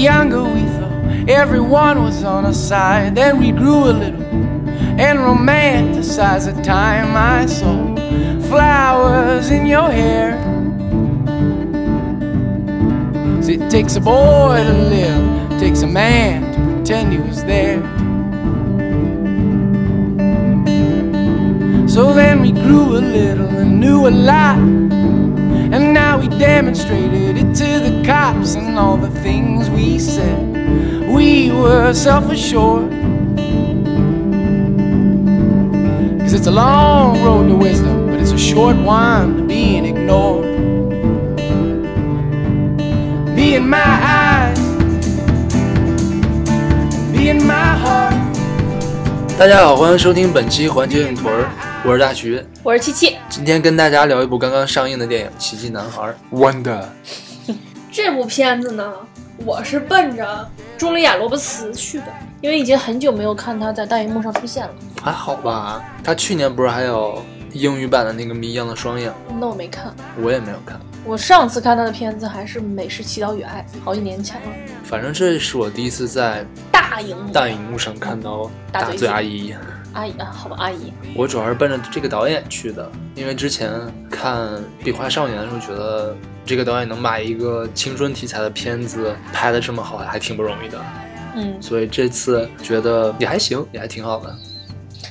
younger, we thought everyone was on our side. Then we grew a little and romanticized the time I saw flowers in your hair. It takes a boy to live, takes a man to pretend he was there. So then we grew a little and knew a lot. And we demonstrated it to the cops and all the things we said. We were self assured. Cause it's a long road to wisdom, but it's a short one to being ignored. Be in my eyes, be in my heart. 大家好，欢迎收听本期环球影屯儿， 我是大徐。我是七七。今天跟大家聊一部刚刚上映的电影《奇迹男孩》Wonder。这部片子呢，我是奔着茱莉亚·罗伯茨去的，因为已经很久没有看她在大荧幕上出现了。还好吧？他去年不是还有英语版的那个《谜一样的双眼》？那我没看，我也没有看。我上次看他的片子还是《美式祈祷与爱》，好几年前了。反正这是我第一次在大荧幕，大荧幕上看到大嘴阿姨。阿姨啊，好吧，阿姨。我主要是奔着这个导演去的，因为之前看《壁画少年》的时候，觉得这个导演能把一个青春题材的片子拍的这么好，还挺不容易的。嗯，所以这次觉得也还行，也还挺好的。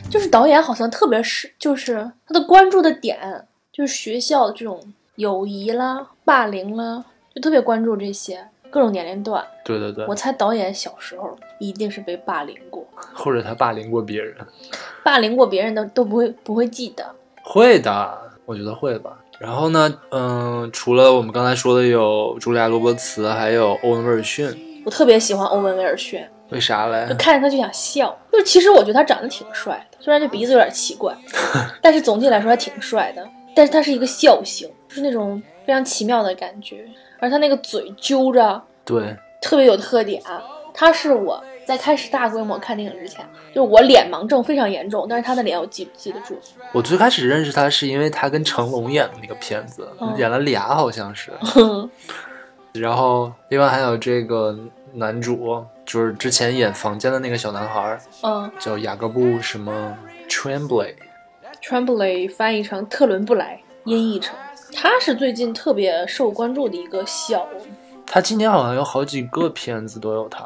就是导演好像特别是，就是他的关注的点，就是学校这种友谊啦、霸凌啦，就特别关注这些各种年龄段。对对对我，猜导演小时候一定是被霸凌过，或者他霸凌过别人，霸凌过别人的都不会不会记得。会的，我觉得会吧。然后呢，嗯，除了我们刚才说的有茱莉亚·罗伯茨，还有欧文·威尔逊，我特别喜欢欧文·威尔逊，为啥嘞就？看着他就想笑。就其实我觉得他长得挺帅的，虽然这鼻子有点奇怪，但是总体来说还挺帅的。但是他是一个笑星，就是那种非常奇妙的感觉，而他那个嘴揪着，对，特别有特点。他是我在开始大规模看电影之前，就是我脸盲症非常严重，但是他的脸我记记得住。我最开始认识他是因为他跟成龙演的那个片子，嗯演了俩好像是。然后另外还有这个男主，就是之前演《房间》的那个小男孩，嗯叫雅各布什么 Tremblay。，Tremblay 翻译成特伦布莱，音译成。他是最近特别受关注的一个小，他今年好像有好几个片子都有他。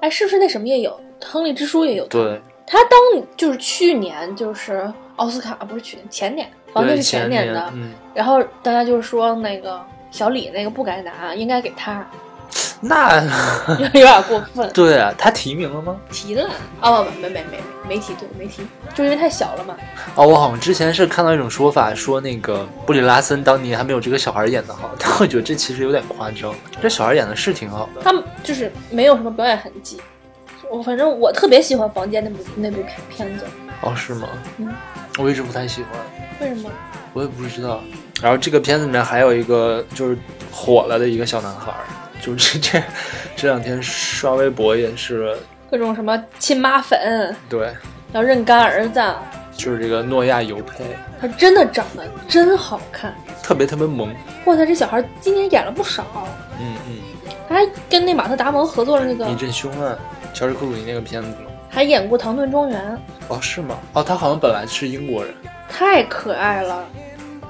哎，是不是那什么也有？《亨利之书》也有他。对，他当就是去年就是奥斯卡不是去年前年，房间对是前年的，嗯，然后大家就说那个小李那个不该拿，应该给他，那有 有点过分。对啊，他提名了吗？提了哦，不没没没没提，对没提，就因为太小了嘛。哦，我好像之前是看到一种说法，说那个布里拉森当年还没有这个小孩演的好，但我觉得这其实有点夸张。这小孩演的是挺好的，他们就是没有什么表演痕迹。我反正我特别喜欢《房间》那部那部片片子，哦，是吗？嗯，我一直不太喜欢，为什么？我也不知道。然后这个片子里面还有一个就是火了的一个小男孩，就是这这两天刷微博也是，各种什么亲妈粉，对，要认干儿子，就是这个诺亚尤佩，他真的长得真好看。特别特别萌，哇，塞这小孩今年演了不少，嗯嗯，他还跟那马特·达蒙合作了那个一，阵凶案，乔治克鲁尼那个片子吗？还演过《唐顿庄园》，哦，是吗？哦，他好像本来是英国人。太可爱了。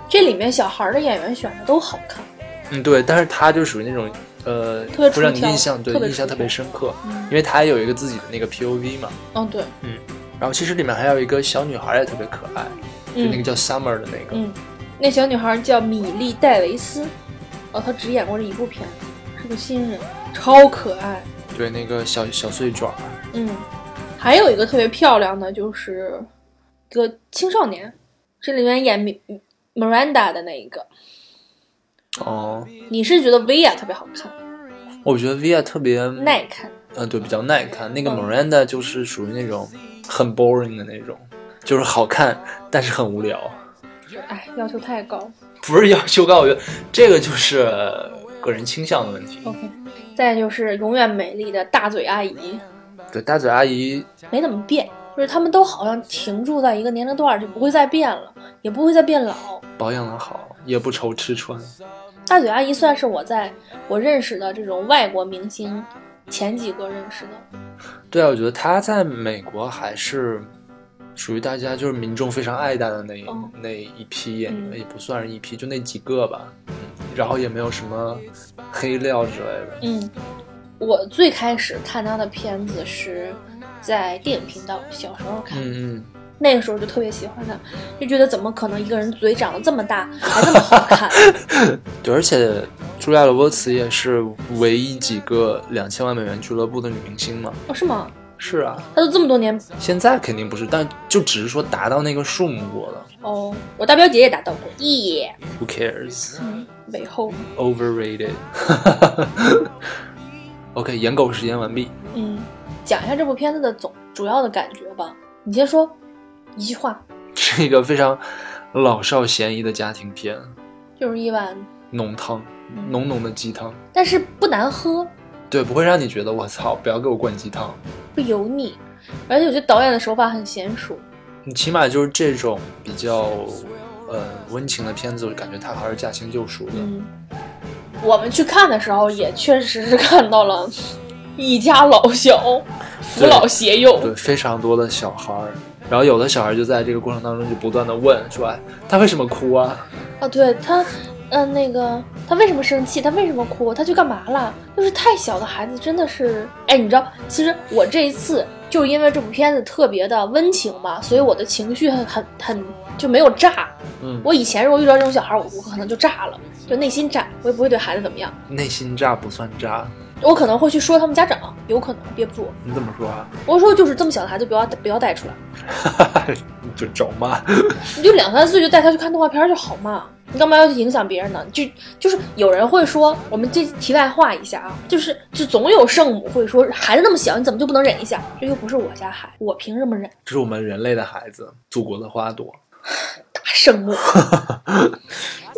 这里面小孩的演员选的都好看，嗯，对，但是他就属于那种，呃，特别会让你印象对特别印象特别深刻，嗯因为他也有一个自己的那个 POV 嘛。哦对，嗯然后其实里面还有一个小女孩也特别可爱，就那个嗯叫 Summer 的那个，嗯，那小女孩叫米莉·戴维斯，哦，她只演过这一部片，是个新人，超可爱。对，那个小小碎爪儿，嗯，还有一个特别漂亮的，就是个青少年，这里面演米 Miranda 的那一个，哦，你是觉得薇娅特别好看，我觉得 Via 特别，耐看。嗯，对，比较耐看。那个嗯 Miranda 就是属于那种很 boring 的那种，就是好看，但是很无聊。哎，要求太高。不是要求高，我觉得这个就是个人倾向的问题。OK，再就是永远美丽的大嘴阿姨，对，大嘴阿姨，没怎么变，就是他们都好像停住在一个年龄段，就不会再变了，也不会再变老。保养的好，也不愁吃穿。大嘴阿姨算是我在我认识的这种外国明星前几个认识的。对啊，我觉得她在美国还是属于大家就是民众非常爱戴的那那一批演员，嗯也不算是一批，就那几个吧。嗯，然后也没有什么黑料之类的。嗯，我最开始看他的片子是在电影频道，小时候看，嗯嗯，那个时候就特别喜欢他，就觉得怎么可能一个人嘴长得这么大，还这么好看？对，而且朱莉亚·罗伯茨也是唯一几个两千万美元俱乐部的女明星嘛。哦，是吗？是啊，她都这么多年现在肯定不是，但就只是说达到那个数目过了。哦，我大表姐也达到过，耶、Who cares? 嗯，尾后，Overrated。OK，颜狗时间完毕。嗯，讲一下这部片子的总主要的感觉吧。你先说一句话，是一个非常老少咸宜的家庭片，就是一碗，浓汤，嗯浓浓的鸡汤。但是不难喝，对，不会让你觉得我操，不要给我灌鸡汤。不油腻，而且我觉得导演的手法很娴熟。你起码就是这种比较呃温情的片子，我感觉他还是驾轻就熟的。嗯，我们去看的时候也确实是看到了 一家老小，扶老携幼。对，非常多的小孩儿，然后有的小孩就在这个过程当中就不断的问说，哎，他为什么哭啊？啊，对他，嗯、那个他为什么生气？他为什么哭？他去干嘛了？就是太小的孩子真的是，哎，你知道，其实我这一次就因为这部片子特别的温情嘛，所以我的情绪很很很就没有炸。嗯，我以前如果遇到这种小孩，我我可能就炸了，就内心炸，我也不会对孩子怎么样，内心炸不算炸，我可能会去说他们家长，有可能憋不住。你怎么说啊？我说就是这么小的孩子不要不要带出来，你就找骂。你就两三岁就带他去看动画片儿就好嘛，你干嘛要去影响别人呢？就就是有人会说，我们这题外话一下啊，就是就总有圣母会说，孩子那么小，你怎么就不能忍一下？这又不是我家孩子，我凭什么忍？这是我们人类的孩子，祖国的花朵。大圣母。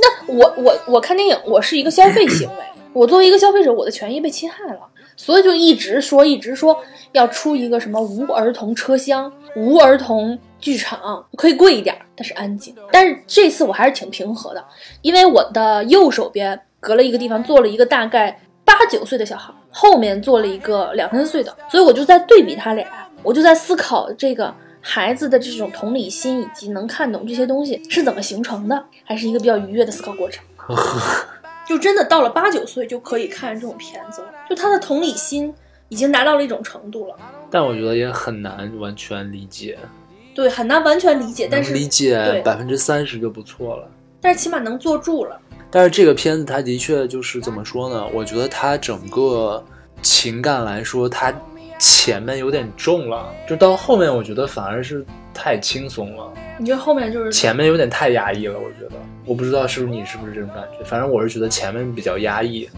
那我我我看电影，我是一个消费行为，我作为一个消费者，我的权益被侵害了，所以就一直说一直说要出一个什么无儿童车厢、无儿童剧场，可以贵一点，但是安静。但是这次我还是挺平和的，因为我的右手边隔了一个地方坐了一个大概八九岁的小孩，后面坐了一个两三岁的，所以我就在对比他俩，我就在思考这个。孩子的这种同理心以及能看懂这些东西是怎么形成的，还是一个比较愉悦的思考过程。就真的到了八九岁就可以看这种片子了，就他的同理心已经达到了一种程度了。但我觉得也很难完全理解，对，很难完全理解，但是理解对百分之三十就不错了。但是起码能坐住了。但是这个片子它的确就是怎么说呢？我觉得它整个情感来说，它前面有点重了，就到后面我觉得反而是太轻松了，你觉得后面就是前面有点太压抑了。我觉得，我不知道是不是你是不是这种感觉，反正我是觉得前面比较压抑，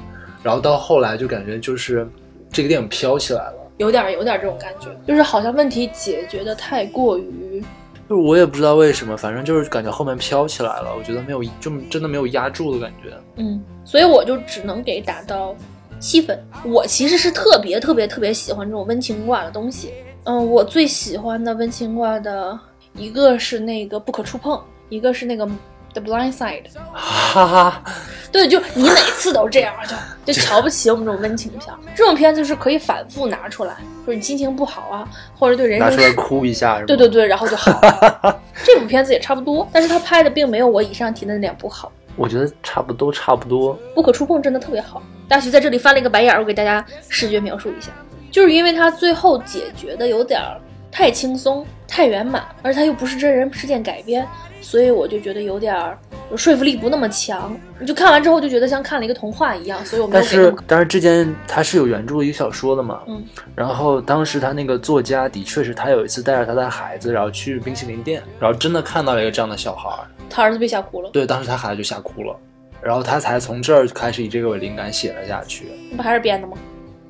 然后到后来就感觉就是这个电影飘起来了。有点有点这种感觉，就是好像问题解决的太过于就是我也不知道为什么，反正就是感觉后面飘起来了，我觉得没有，就真的没有压住的感觉。嗯，所以我就只能给打到七分。我其实是特别特别特别喜欢这种温情挂的东西。嗯，我最喜欢的温情挂的一个是那个不可触碰，一个是那个 The Blind Side。哈哈，对，就你每次都这样，就就瞧不起我们这种温情片儿。这种片子就是可以反复拿出来，就是你心情不好啊，或者对人拿出来哭一下？对对对，然后就好了。这部片子也差不多，但是他拍的并没有我以上提的那两部好。我觉得差不多差不多。不可触碰真的特别好。大徐在这里翻了一个白眼儿，我给大家视觉描述一下，就是因为他最后解决的有点儿太轻松、太圆满，而他又不是真人事件改编，所以我就觉得有点儿说服力不那么强。你就看完之后就觉得像看了一个童话一样，所以我没有但是。但是之前他是有原著一个小说的嘛，嗯，然后当时他那个作家的确是他有一次带着他的孩子，然后去冰淇淋店，然后真的看到了一个这样的小孩儿，他儿子被吓哭了，对，当时他孩子就吓哭了，然后他才从这儿开始以这个为灵感写了下去。那不还是编的吗？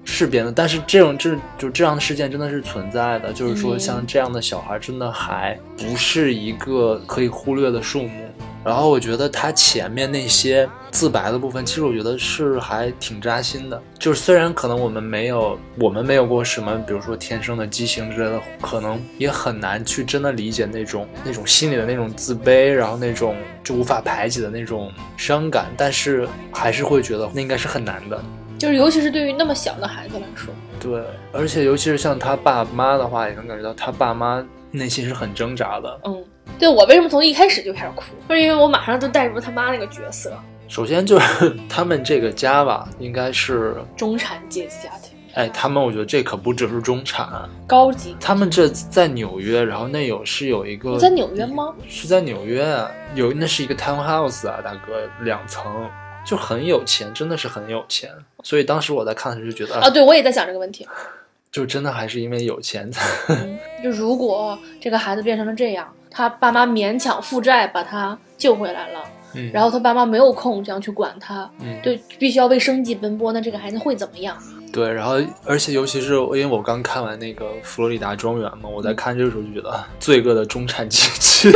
是编的，但是这种这就这样的事件真的是存在的，就是说嗯像这样的小孩真的还不是一个可以忽略的数目。然后我觉得他前面那些自白的部分，其实我觉得是还挺扎心的。就是虽然可能我们没有我们没有过什么，比如说天生的畸形之类的，可能也很难去真的理解那种那种心里的那种自卑，然后那种就无法排解的那种伤感，但是还是会觉得那应该是很难的。就是尤其是对于那么小的孩子来说，对，而且尤其是像他爸妈的话，也能感觉到他爸妈内心是很挣扎的。嗯，对我为什么从一开始就开始哭，就是因为我马上就带入他妈那个角色，首先就是 他们这个家吧，应该是，中产阶级家庭，哎，他们我觉得这可不只是中产，高级。他们这在纽约，然后那有是有一个你在纽约吗？是在纽约啊，有那是一个 townhouse 啊，大哥，两层，就很有钱，真的是很有钱。所以当时我在看的时候就觉得，啊，对，我也在想这个问题。就真的还是因为有钱才，嗯，就如果这个孩子变成了这样，他爸妈勉强负债把他救回来了，嗯，然后他爸妈没有空这样去管他，嗯，对，必须要为生计奔波，那这个孩子会怎么样？对，然后而且尤其是因为我刚看完那个佛罗里达庄园嘛，我在看这个时候就觉得啊罪恶的中产阶级，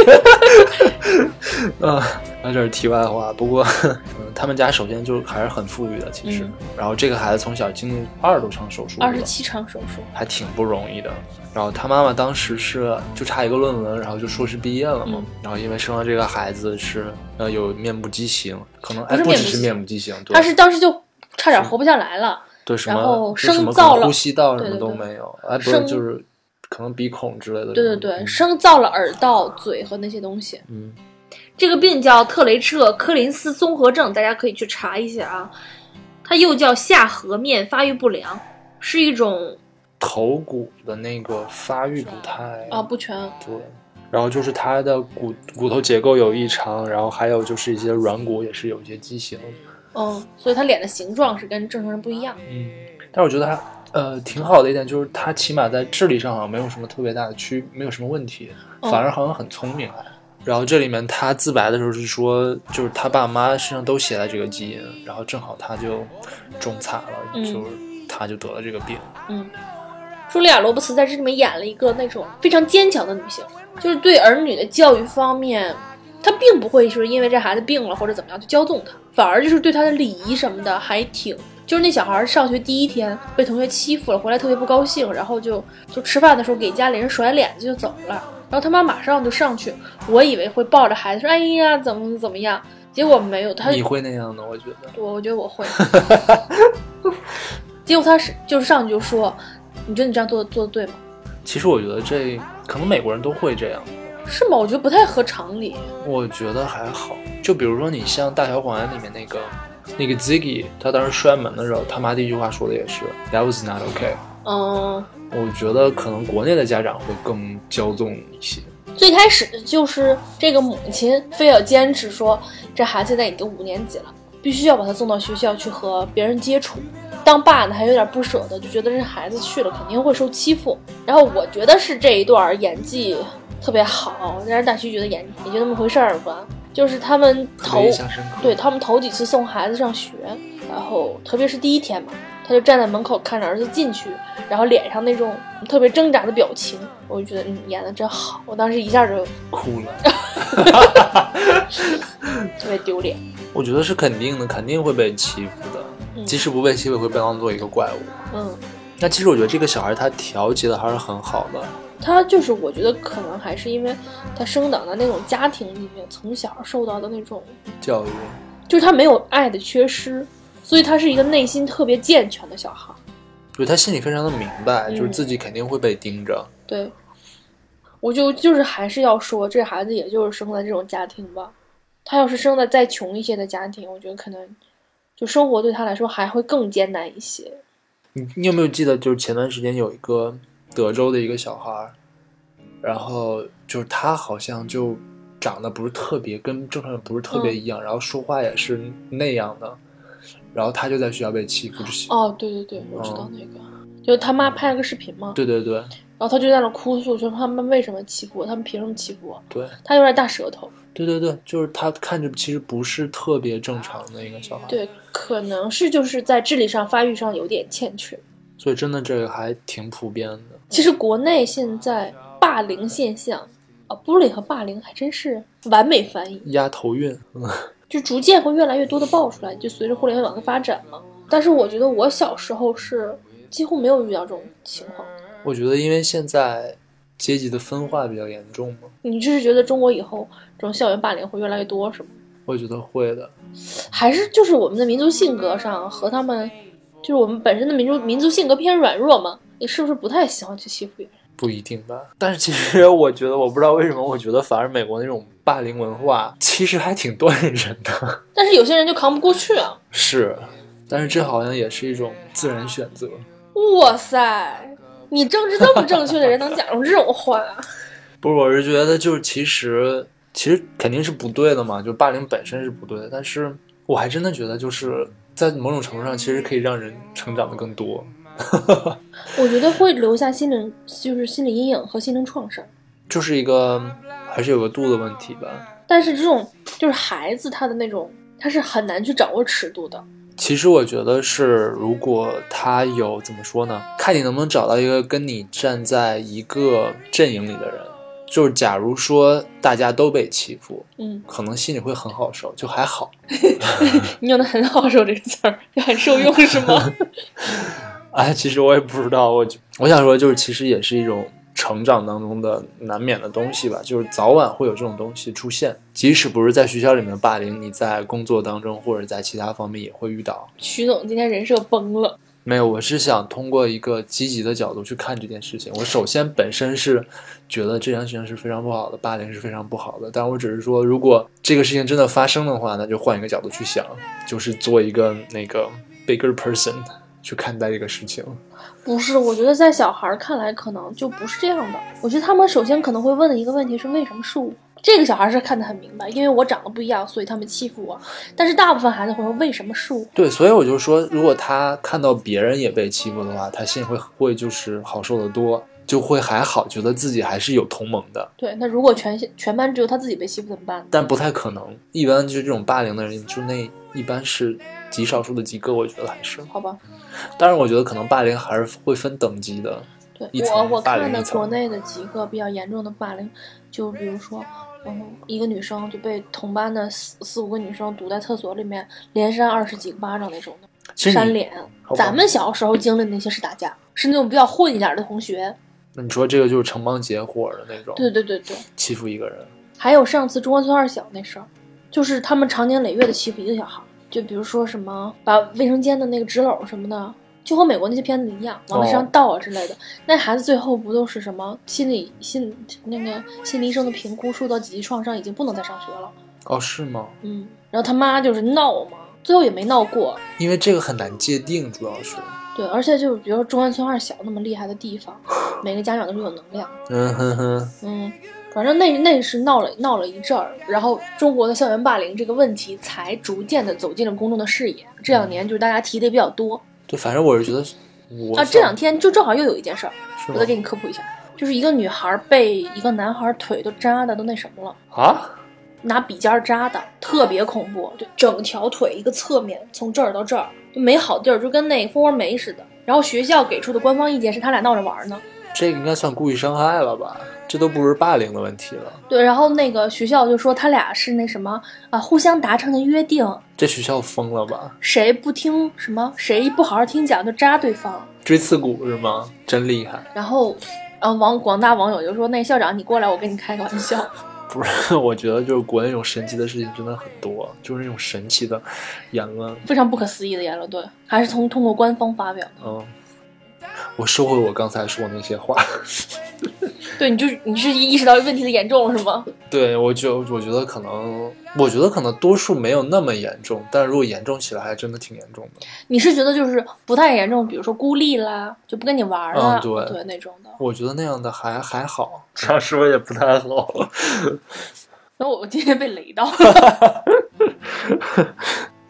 啊，那这是题外话。不过，嗯，他们家首先就还是很富裕的，其实。嗯然后这个孩子从小经历二十多场手术，二十七场手术，还挺不容易的。然后他妈妈当时是就差一个论文，然后就硕士毕业了嘛。嗯然后因为生了这个孩子是呃有面部畸形，可能哎不只是面部畸形，对他是当时就差点活不下来了。对什然后么就什么生造了呼吸道什么都没有，哎不是就是可能鼻孔之类的。对对对，嗯生造了耳道、嘴和那些东西。嗯这个病叫特雷彻科林斯综合症，大家可以去查一下啊。它又叫下颌面发育不良，是一种头骨的那个发育不太啊不全，对，然后就是它的骨骨头结构有异常，然后还有就是一些软骨也是有一些畸形。嗯，所以他脸的形状是跟正常人不一样。嗯，但是我觉得他呃挺好的一点就是他起码在智力上好像没有什么特别大的区，没有什么问题，嗯反而好像很聪明还。然后这里面他自白的时候是说，就是他爸妈身上都携带这个基因，然后正好他就中惨了，嗯就是他就得了这个病。嗯，茱莉亚·罗伯茨在这里面演了一个那种非常坚强的女性，就是对儿女的教育方面，她并不会说因为这孩子病了或者怎么样就骄纵他，反而就是对他的礼仪什么的还挺。就是那小孩上学第一天被同学欺负了，回来特别不高兴，然后就就吃饭的时候给家里人甩脸子就走了。然后他妈马上就上去，我以为会抱着孩子说：“哎呀，怎么怎么样？”结果没有，他你会那样的，我觉得。我我觉得我会。结果他是就是上去就说：“你觉得你这样做做的对吗？其实我觉得这可能美国人都会这样，是吗？我觉得不太合常理。我觉得还好。就比如说你像《大小谎言》里面那个那个 Ziggy，他当时摔门的时候，他妈第一句话说的也是 That was not okay。嗯，我觉得可能国内的家长会更骄纵一些。最开始就是这个母亲非要坚持说，这孩子现在已经五年级了，必须要把他送到学校去和别人接触。当爸的还有点不舍得，就觉得这孩子去了肯定会受欺负。然后我觉得是这一段演技特别好，但是大徐觉得演也就那么回事儿吧。就是他们头。对他们头几次送孩子上学，然后特别是第一天嘛，他就站在门口看着儿子进去，然后脸上那种特别挣扎的表情，我就觉得嗯演的真好，我当时一下就哭了。特别丢脸。我觉得是肯定的，肯定会被欺负的。嗯即使不被欺负，也会被当做一个怪物。嗯，那其实我觉得这个小孩他调节的还是很好的。他就是我觉得可能还是因为他生长在那种家庭里面，从小受到的那种，教育，就是他没有爱的缺失，所以他是一个内心特别健全的小孩。对他心里非常的明白，嗯就是自己肯定会被盯着。对，我就就是还是要说，这孩子也就是生在这种家庭吧。他要是生在再穷一些的家庭，我觉得可能就生活对他来说还会更艰难一些。你你有没有记得，就是前段时间有一个德州的一个小孩儿，然后就是他好像就长得不是特别跟正常人不是特别一样，然后说话也是那样的，然后他就在学校被欺负，就是、哦，对对对，我知道那个，就他妈拍了个视频嘛，对对对然后他就在那哭诉，说他们为什么欺负我，他们凭什么欺负我？对他有点大舌头，对对对，就是他看着其实不是特别正常的一个小孩，，对，可能是就是在智力上发育上有点欠缺。所以真的这个还挺普遍的。其实国内现在霸凌现象，啊，bully 和霸凌还真是完美翻译，压头韵，嗯 就逐渐会越来越多的爆出来，就随着互联网的发展嘛。但是我觉得我小时候是几乎没有遇到这种情况。我觉得因为现在阶级的分化比较严重嘛，你就是觉得中国以后这种校园霸凌会越来越多，是吗？我觉得会的。还是就是我们的民族性格上和他们就是我们本身的民族民族性格偏软弱嘛，你是不是不太喜欢去欺负别人？不一定吧，但是其实 我觉得，我不知道为什么，我觉得反而美国那种霸凌文化其实还挺锻炼人的。但是有些人就扛不过去啊！是，但是这好像也是一种自然选择。哇塞，你政治这么正确的人能讲出这种话？不是，我是觉得就是其实其实肯定是不对的嘛，就霸凌本身是不对的，但是我还真的觉得就是在某种程度上，其实可以让人成长的更多。我觉得会留下心灵，就是心理阴影和心灵创伤。就是一个还是有个度的问题吧。但是这种就是孩子他的那种，他是很难去掌握尺度的。其实我觉得是，如果他有怎么说呢？看你能不能找到一个跟你站在一个阵营里的人。就是假如说大家都被欺负，嗯，可能心里会很好受，就还好。你用的很好受这个词儿，就很受用是吗？哎，其实我也不知道，我我想说，就是其实也是一种成长当中的难免的东西吧，就是早晚会有这种东西出现，即使不是在学校里面的霸凌，你在工作当中或者在其他方面也会遇到。徐总今天人设崩了。没有，我是想通过一个积极的角度去看这件事情。我首先本身是觉得这件事情是非常不好的，霸凌是非常不好的。但我只是说，如果这个事情真的发生的话，那就换一个角度去想，就是做一个那个 bigger person 去看待这个事情。不是，我觉得在小孩看来可能就不是这样的。我觉得他们首先可能会问的一个问题是：为什么是我？这个小孩是看得很明白，因为我长得不一样，所以他们欺负我。但是大部分孩子会说：“为什么是我？”对，所以我就说，如果他看到别人也被欺负的话，他心里会会就是好受得多，就会还好，觉得自己还是有同盟的。对，那如果全全班只有他自己被欺负怎么办？但不太可能，一般就是这种霸凌的人，就那一般是极少数的几个，我觉得还是好吧。当然，我觉得可能霸凌还是会分等级的。对我我看的国内的几个比较严重的霸凌，就比如说。然后一个女生就被同班的四四五个女生堵在厕所里面，连扇二十几个巴掌那种的，扇脸。咱们小时候经历的那些是打架，是那种比较混一点的同学。那你说这个就是成帮结伙的那种？对对对对，欺负一个人。还有上次中关村二小那事儿，就是他们长年累月的欺负一个小孩，就比如说什么把卫生间的那个纸篓什么的。就和美国那些片子一样，往那上倒啊之类的。那孩子最后不都是什么心理心那个心理医生的评估，受到几级创伤，已经不能再上学了。哦，是吗？嗯。然后他妈就是闹嘛，最后也没闹过。因为这个很难界定，主要是。对，而且就是比如说中关村二小那么厉害的地方，每个家长都是有能量。嗯哼哼。嗯，反正那那是闹了闹了一阵儿，然后中国的校园霸凌这个问题才逐渐的走进了公众的视野。这两年就是大家提的也比较多。对，反正我是觉得，啊，这两天就正好又有一件事儿，我再给你科普一下，就是一个女孩被一个男孩腿都扎的都那什么了啊，拿笔尖扎的，特别恐怖，就整条腿一个侧面从这儿到这儿就没好地儿，就跟那蜂窝煤似的。然后学校给出的官方意见是他俩闹着玩呢。这个应该算故意伤害了吧？这都不是霸凌的问题了。对，然后那个学校就说他俩是那什么啊，互相达成的约定。这学校疯了吧？谁不听什么？谁不好好听讲就扎对方？锥刺股是吗？真厉害。然后，然后网广大网友就说：“那校长你过来，我跟你开个玩笑。”不是，我觉得就是国内那种神奇的事情真的很多，就是那种神奇的言论，非常不可思议的言论。对，还是从通过官方发表的。嗯。我收回我刚才说那些话。对，你就你是意识到问题的严重是吗？对，我就我觉得可能，我觉得可能多数没有那么严重，但如果严重起来，还真的挺严重的。你是觉得就是不太严重，比如说孤立啦，就不跟你玩了，对对那种的。我觉得那样的还还好，这样说也不太好。那我今天被雷到。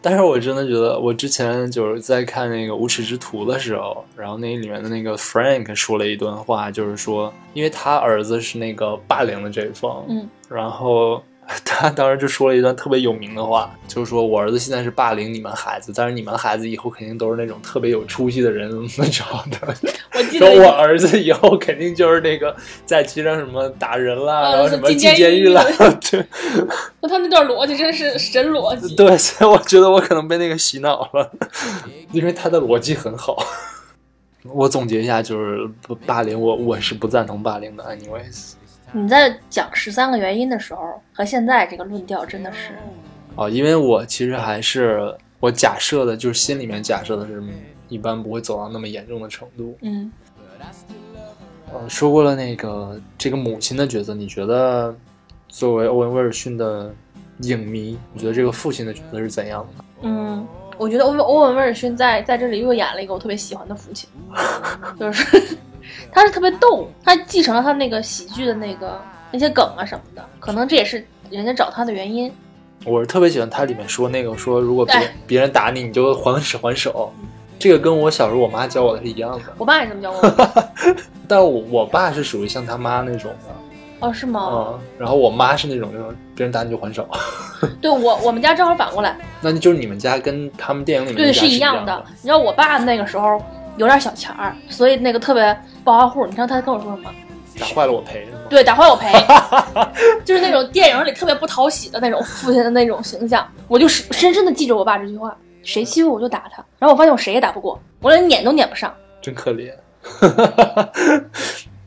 但是我真的觉得，我之前就是在看那个《无耻之徒》的时候，然后那里面的那个 Frank 说了一段话，就是说，因为他儿子是那个霸凌的这一方，嗯，然后。他当时就说了一段特别有名的话，就是说我儿子现在是霸凌你们孩子，但是你们孩子以后肯定都是那种特别有出息的人怎么着的。我记得我儿子以后肯定就是那个在街上什么打人啦，然后什么进监狱啦。对，那他那段逻辑真是神逻辑。对，所以我觉得我可能被那个洗脑了，因为他的逻辑很好。我总结一下，就是霸凌，我我是不赞同霸凌的。Anyways。你在讲十三个原因的时候，和现在这个论调真的是，哦，因为我其实还是我假设的，就是心里面假设的是一般不会走到那么严重的程度。嗯，呃，说过了那个这个母亲的角色，你觉得作为欧文威尔逊的影迷，你觉得这个父亲的角色是怎样的？嗯，我觉得欧文欧文威尔逊在在这里又演了一个我特别喜欢的父亲，就是他是特别逗，他继承了他那个喜剧的那个那些梗啊什么的，可能这也是人家找他的原因。我是特别喜欢他里面说那个说，如果别哎别人打你，你就还手还手。这个跟我小时候我妈教我的是一样的，我爸也这么教我的。但我我爸是属于像他妈那种的，哦，是吗？嗯，然后我妈是那种就是别人打你就还手，对我我们家正好反过来，那就是你们家跟他们电影里面对，是一样的。你知道我爸那个时候有点小钱儿，所以那个特别暴发户。你知道他跟我说什么？打坏了我赔是吗？对，打坏我赔，就是那种电影里特别不讨喜的那种父亲的那种形象。我就深深深的记着我爸这句话：谁欺负我就打他。然后我发现我谁也打不过，我连撵都撵不上。真可怜。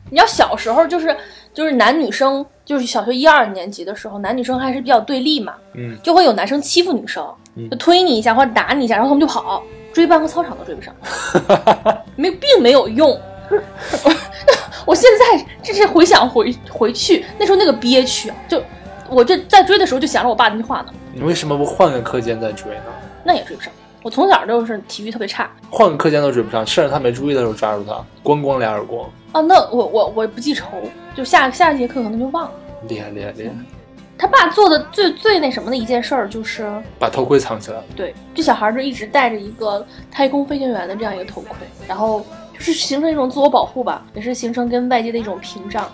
你知道小时候就是就是男女生，就是小学一二年级的时候，男女生还是比较对立嘛，嗯，就会有男生欺负女生，嗯就推你一下或者打你一下，然后他们就跑，追半个操场都追不上，没并没有用。我现在这是回想回回去那时候那个憋屈啊，就我这在追的时候就想着我爸那句话呢，你为什么不换个课间再追呢？那也追不上。我从小就是体育特别差换个课间都追不上，甚至他没注意的时候抓住他，咣咣俩耳光，啊，那我我我不记仇，就下下一节课可能就忘了。厉害厉害厉害！他爸做的最最那什么的一件事儿就是，把头盔藏起来了。对，这小孩儿就一直戴着一个太空飞行员的这样一个头盔，然后就是形成一种自我保护吧，也是形成跟外界的一种屏障，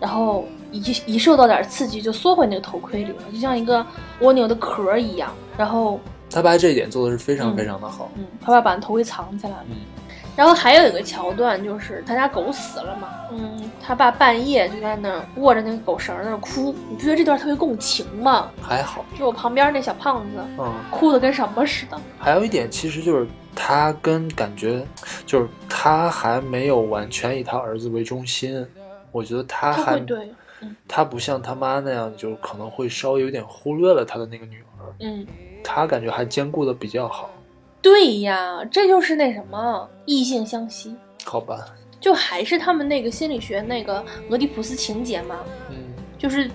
然后一一受到点刺激就缩回那个头盔里了，就像一个蜗牛的壳一样。然后，他爸这一点做的是非常嗯非常的好。嗯，他爸把头盔藏起来了。嗯然后还有一个桥段就是他家狗死了嘛，嗯，他爸半夜就在那儿握着那个狗绳儿在那儿哭，你不觉得这段特别共情吗？还好，就我旁边那小胖子嗯，哭的跟什么似的。还有一点其实就是他跟感觉就是他还没有完全以他儿子为中心，我觉得他还对，嗯。他不像他妈那样，就可能会稍微有点忽略了他的那个女儿，嗯，他感觉还兼顾的比较好，对呀，这就是那什么异性相吸，好吧？就还是他们那个心理学那个俄狄浦斯情节嘛，嗯，就是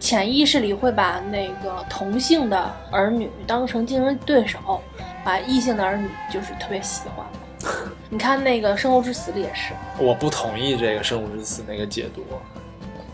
潜意识里会把那个同性的儿女当成竞争对手，把异性的儿女就是特别喜欢。你看那个《生活之死》里也是，我不同意这个生物之死那个解读。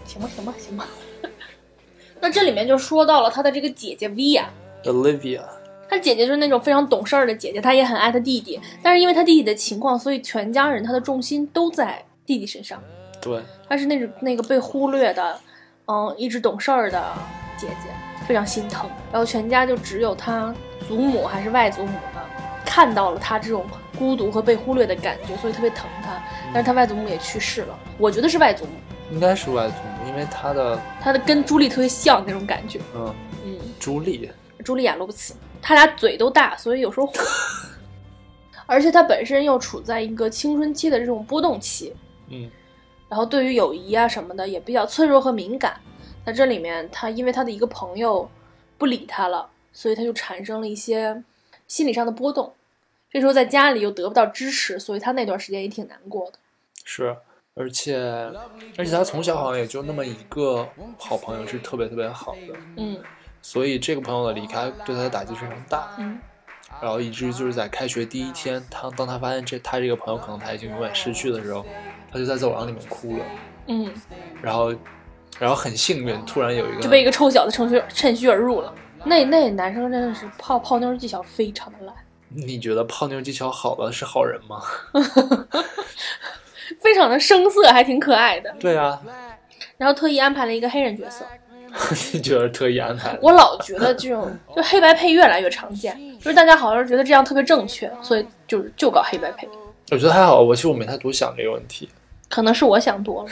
行吧行吧行吧。那这里面就说到了他的这个姐姐 Via，Olivia，他姐姐就是那种非常懂事儿的姐姐，她也很爱她弟弟，但是因为她弟弟的情况，所以全家人她的重心都在弟弟身上。对，她是那种那个被忽略的，嗯，一直懂事儿的姐姐，非常心疼。然后全家就只有她祖母还是外祖母呢，看到了他这种孤独和被忽略的感觉，所以特别疼他。但是他外祖母也去世了，我觉得是外祖母，应该是外祖母，因为他的他的跟朱莉特别像那种感觉。嗯，嗯，朱莉，朱莉亚·罗伯茨，他俩嘴都大，所以有时候。而且他本身又处在一个青春期的这种波动期，嗯，然后对于友谊啊什么的也比较脆弱和敏感。在这里面，他因为他的一个朋友不理他了，所以他就产生了一些心理上的波动。这时候在家里又得不到支持，所以他那段时间也挺难过的。是，而且而且他从小好像也就那么一个好朋友是特别特别好的，嗯所以这个朋友的离开对他的打击非常大，嗯然后以至于就是在开学第一天，他当他发现这他这个朋友可能他已经永远失去的时候，他就在走廊里面哭了，嗯，然后然后很幸运，突然有一个就被一个臭小子趁虚趁虚而入了。那那男生真的是泡泡妞技巧非常的烂。你觉得泡妞技巧好的是好人吗？非常的生涩，还挺可爱的。对啊，然后特意安排了一个黑人角色，你觉得特意安排？我老觉得这种就黑白配越来越常见，就是大家好像是觉得这样特别正确，所以就是就搞黑白配。我觉得还好，我其实我没太多想这个问题，可能是我想多了，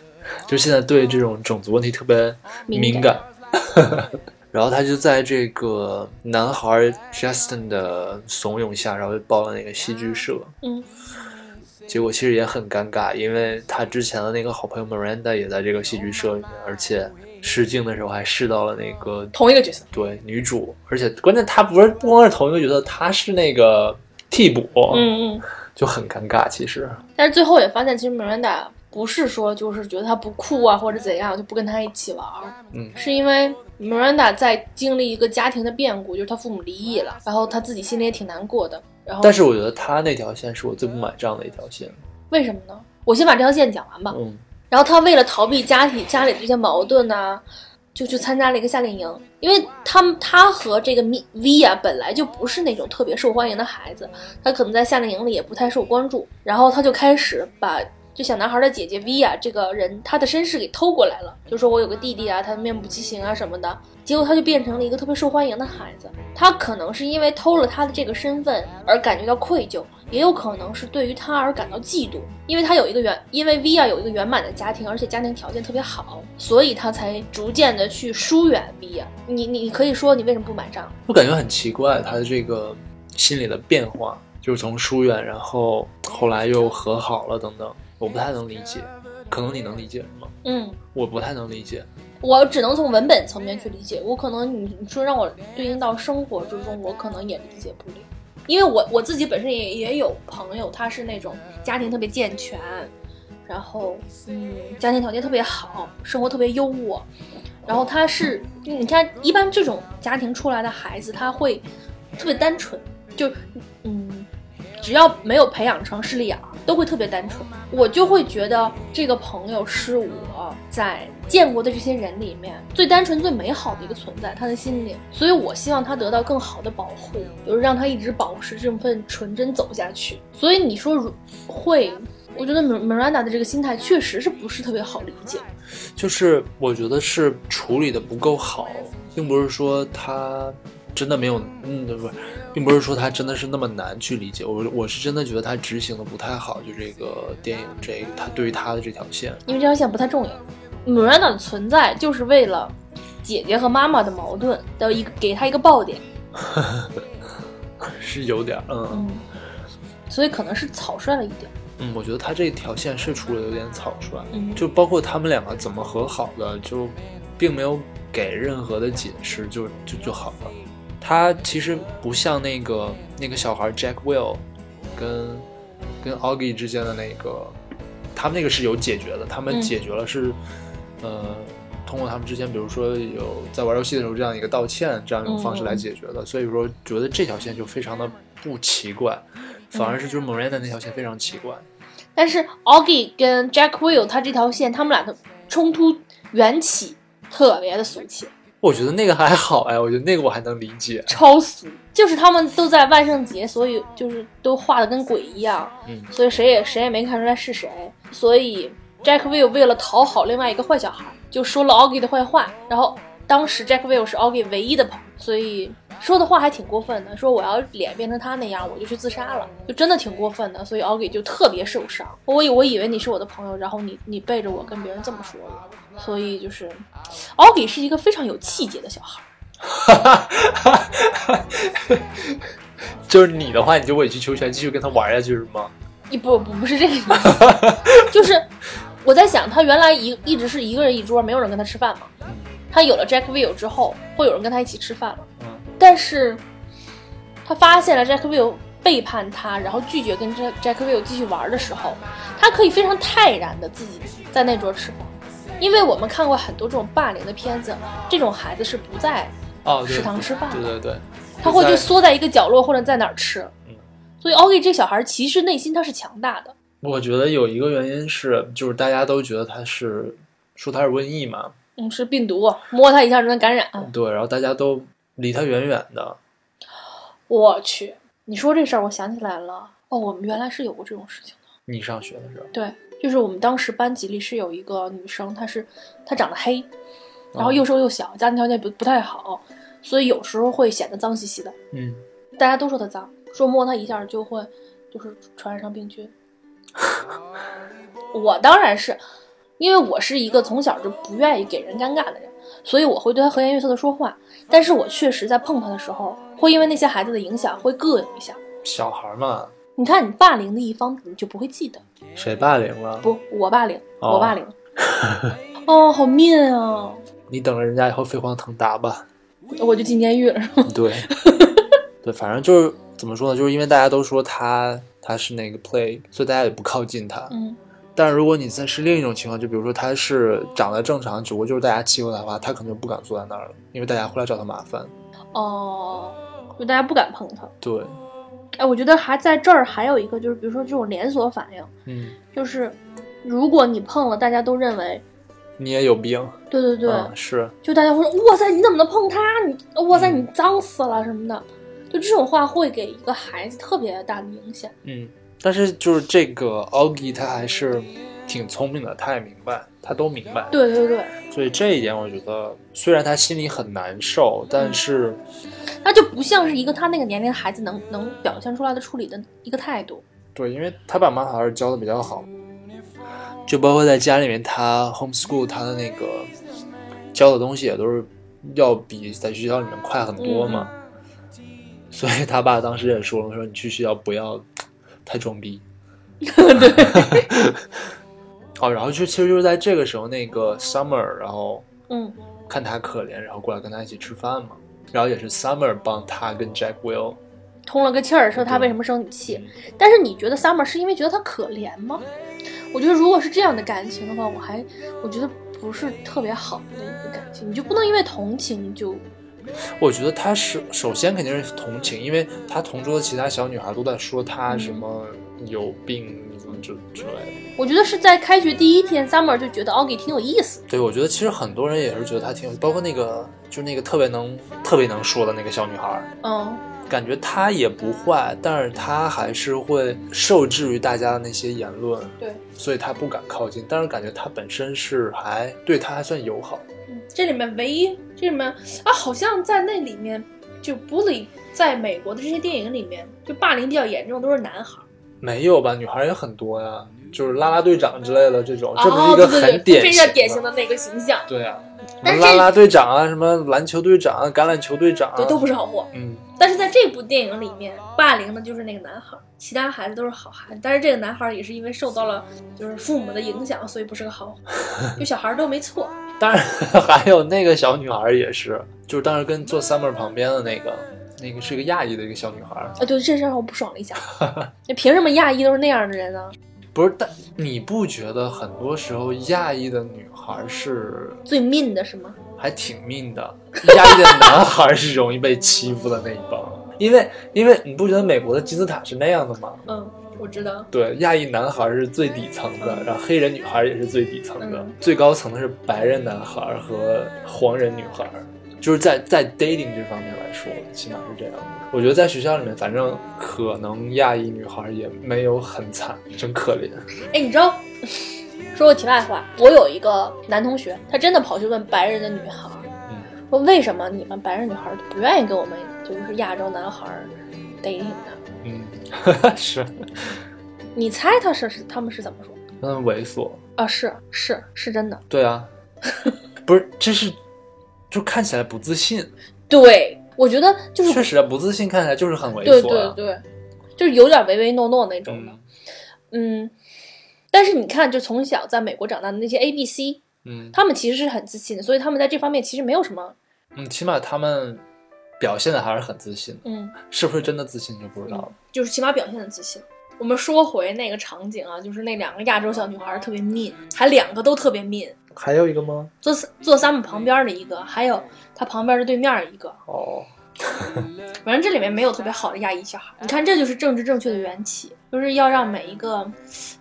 就现在对这种种族问题特别敏感。然后他就在这个男孩 Justin 的怂恿下，然后就报了那个戏剧社。嗯结果其实也很尴尬，因为他之前的那个好朋友 Miranda 也在这个戏剧社里面，而且试镜的时候还试到了那个同一个角色。对女主，而且关键他不是不光是同一个角色，他是那个替补，嗯嗯。就很尴尬。其实，但是最后也发现，其实 Miranda 不是说就是觉得他不酷啊或者怎样就不跟他一起玩儿，嗯是因为 Miranda 在经历一个家庭的变故，就是他父母离异了，然后他自己心里也挺难过的。然后，但是我觉得他那条线是我最不买账的一条线。为什么呢？我先把这条线讲完吧。嗯然后他为了逃避家庭家里这些矛盾呢、就去参加了一个夏令营。因为他们他和这个 Mi- V 啊本来就不是那种特别受欢迎的孩子，他可能在夏令营里也不太受关注。然后他就开始把就小男孩的姐姐 V 啊这个人他的身世给偷过来了，就说我有个弟弟啊，他的面目畸形啊什么的。结果他就变成了一个特别受欢迎的孩子。他可能是因为偷了他的这个身份而感觉到愧疚，也有可能是对于他而感到嫉妒，因为他有一个圆，因为 V 啊有一个圆满的家庭，而且家庭条件特别好，所以他才逐渐的去疏远 V 啊。你你你可以说你为什么不买账？我感觉很奇怪，他的这个心理的变化，就是从疏远，然后后来又和好了等等，我不太能理解。可能你能理解是吗？嗯，我不太能理解。我只能从文本层面去理解，我可能你你说让我对应到生活之中，我可能也理解不了，因为我我自己本身也也有朋友，他是那种家庭特别健全，然后嗯家庭条件特别好，生活特别优渥，然后他是你看一般这种家庭出来的孩子，他会特别单纯，就嗯只要没有培养成势利眼，都会特别单纯。我就会觉得这个朋友是我在见过的这些人里面最单纯、最美好的一个存在，他的心灵。所以我希望他得到更好的保护，就是让他一直保持这份纯真走下去。所以你说会，我觉得 Miranda 的这个心态确实是不是特别好理解。就是我觉得是处理的不够好，并不是说他真的没有，嗯，不是，并不是说他真的是那么难去理解。我我是真的觉得他执行的不太好，就这个电影这他对于他的这条线，因为这条线不太重要。Miranda 的存在就是为了姐姐和妈妈的矛盾的一个给他一个爆点，是有点，嗯，所以可能是草率了一点。嗯，我觉得他这条线是出的有点草率，就包括他们两个怎么和好的，就并没有给任何的解释，就就就好了。他其实不像那个那个小孩 Jack Will 跟跟 Augie 之间的那个，他们那个是有解决的，他们嗯。解决了是，呃，通过他们之前比如说有在玩游戏的时候这样一个道歉这样一种方式来解决的，所以说觉得这条线就非常的不奇怪，反而是就是 Miranda 那条线非常奇怪。但是 Augie 跟 Jack Will 他这条线，他们俩的冲突缘起特别的俗气，我觉得那个还好哎，我觉得那个我还能理解。超俗。就是他们都在万圣节，所以就是都画的跟鬼一样，嗯所以谁也谁也没看出来是谁。所以 Jack Will 为了讨好另外一个坏小孩，就说了 Augie 的坏话。然后当时 Jack Will 是 Augie 唯一的朋友，所以说的话还挺过分的，说我要脸变成他那样，我就去自杀了，就真的挺过分的。所以 Augie 就特别受伤。我以我以为你是我的朋友，然后你你背着我跟别人这么说了，所以就是 Augie 是一个非常有气节的小孩。就是你的话，你就委曲求全，继续跟他玩下去是吗？你不不不是这个意思，就是我在想，他原来一一直是一个人一桌，没有人跟他吃饭嘛。他有了 Jack Will 之后，会有人跟他一起吃饭了。嗯但是他发现了 Jack Will 背叛他，然后拒绝跟 Jack Jack Will 继续玩的时候，他可以非常泰然的自己在那桌吃饭。因为我们看过很多这种霸凌的片子，这种孩子是不在哦，食堂吃饭的，对对对，他会就缩在一个角落或者在哪儿吃。嗯所以 Augie 这小孩其实内心他是强大的。我觉得有一个原因是，就是大家都觉得他是说他是瘟疫嘛，嗯，是病毒，摸他一下就能感染。对，然后大家都离他远远的。我去，你说这事儿，我想起来了。哦，我们原来是有过这种事情的。你上学的时候，对，就是我们当时班级里是有一个女生，她是她长得黑，然后哦又瘦又小，家庭条件不不太好，所以有时候会显得脏兮兮的。嗯，大家都说她脏，说摸她一下就会就是传染上病菌。我当然是，因为我是一个从小就不愿意给人尴尬的人，所以我会对她和颜悦色的说话。但是我确实在碰她的时候，会因为那些孩子的影响会膈应一下。小孩嘛，你看，你霸凌的一方，你就不会记得。谁霸凌了？不，我霸凌，哦我霸凌。哦，好面啊！你等着人家以后飞黄腾达吧。我就进监狱了，是吗？对，对，反正就是怎么说呢？就是因为大家都说他他是那个 play，所以大家也不靠近他。嗯但是如果你再是另一种情况，就比如说他是长得正常，只不过就是大家欺负他的话，他可能就不敢坐在那儿了，因为大家会来找他麻烦。哦，就大家不敢碰他。对，哎，我觉得还在这儿还有一个就是，比如说这种连锁反应，嗯，就是如果你碰了，大家都认为，你也有病。对对对，嗯、是，就大家会说，哇塞，你怎么能碰他？你哇塞，你脏死了什么的。就这种话会给一个孩子特别大的影响。嗯，但是就是这个 Augie 他还是挺聪明的，他也明白，他都明白。对对对，所以这一点我觉得，虽然他心里很难受，但是，他就不像是一个他那个年龄的孩子能能表现出来的处理的一个态度。对，因为他爸妈还是教的比较好，就包括在家里面，他 homeschool 他的那个教的东西也都是要比在学校里面快很多嘛。所以他爸当时也说了，说你去学校不要太装逼。对。哦，然后就其实就是在这个时候，那个 Summer，然后嗯，看他可怜，然后过来跟他一起吃饭嘛。然后也是 Summer 帮他跟 Jack Will 通了个气儿，说他为什么生你气。但是你觉得 Summer 是因为觉得他可怜吗？我觉得如果是这样的感情的话，我还我觉得不是特别好的一个感情。你就不能因为同情就。我觉得他是首先肯定是同情，因为他同桌的其他小女孩都在说他什么有病什么之之类的。我觉得是在开学第一天，Summer 就觉得 Augie 挺有意思。对，我觉得其实很多人也是觉得他挺有，包括那个就那个特别能特别能说的那个小女孩，嗯，感觉她也不坏，但是她还是会受制于大家的那些言论，对，所以她不敢靠近。但是感觉她本身是还对她还算友好。嗯这里面唯一这里面啊，好像在那里面就 bully，在美国的这些电影里面，就霸凌比较严重都是男孩。没有吧？女孩也很多呀，就是啦啦队长之类的这种，哦、这不是一个很典非常典型的那个形象。对啊，但是啦啦队长啊，什么篮球队长啊，橄榄球队长啊，对，都不是好货。嗯。但是在这部电影里面，霸凌的就是那个男孩，其他孩子都是好孩子。但是这个男孩也是因为受到了就是父母的影响，所以不是个好，就小孩都没错。当然还有那个小女孩也是，就是当时跟坐 Summer 旁边的那个，那个是个亚裔的一个小女孩。啊，对，这事让我不爽了一下。那凭什么亚裔都是那样的人呢？不是，但你不觉得很多时候亚裔的女孩是最 mean 的是吗？还挺 mean 的，亚裔的男孩是容易被欺负的那一帮，因为因为你不觉得美国的金字塔是那样的吗？嗯，我知道。对，亚裔男孩是最底层的，然后黑人女孩也是最底层的，嗯、最高层的是白人男孩和黄人女孩，就是在在 dating 这方面来说，起码是这样的。我觉得在学校里面，反正可能亚裔女孩也没有很惨，真可怜。哎，你知道？说个题外话，我有一个男同学，他真的跑去问白人的女孩，嗯、说为什么你们白人女孩不愿意跟我们就是亚洲男孩 dating 呢？嗯，是。你猜他是是他们是怎么说？嗯，猥琐啊，是是是真的。对啊，不是，这是就看起来不自信。对，我觉得就是确实啊，不自信看起来就是很猥琐、啊。对对对，就是有点唯唯诺诺那种的。嗯。嗯但是你看，就从小在美国长大的那些 A、B、C，嗯，他们其实是很自信的，所以他们在这方面其实没有什么，嗯，起码他们表现的还是很自信，嗯，是不是真的自信就不知道了、嗯，就是起码表现的自信。我们说回那个场景啊，就是那两个亚洲小女孩特别 mean，还两个都特别 mean，还有一个吗？坐坐三姆旁边的一个，还有他旁边的对面一个，哦。反正这里面没有特别好的亚裔小孩，你看这就是政治正确的缘起，就是要让每一个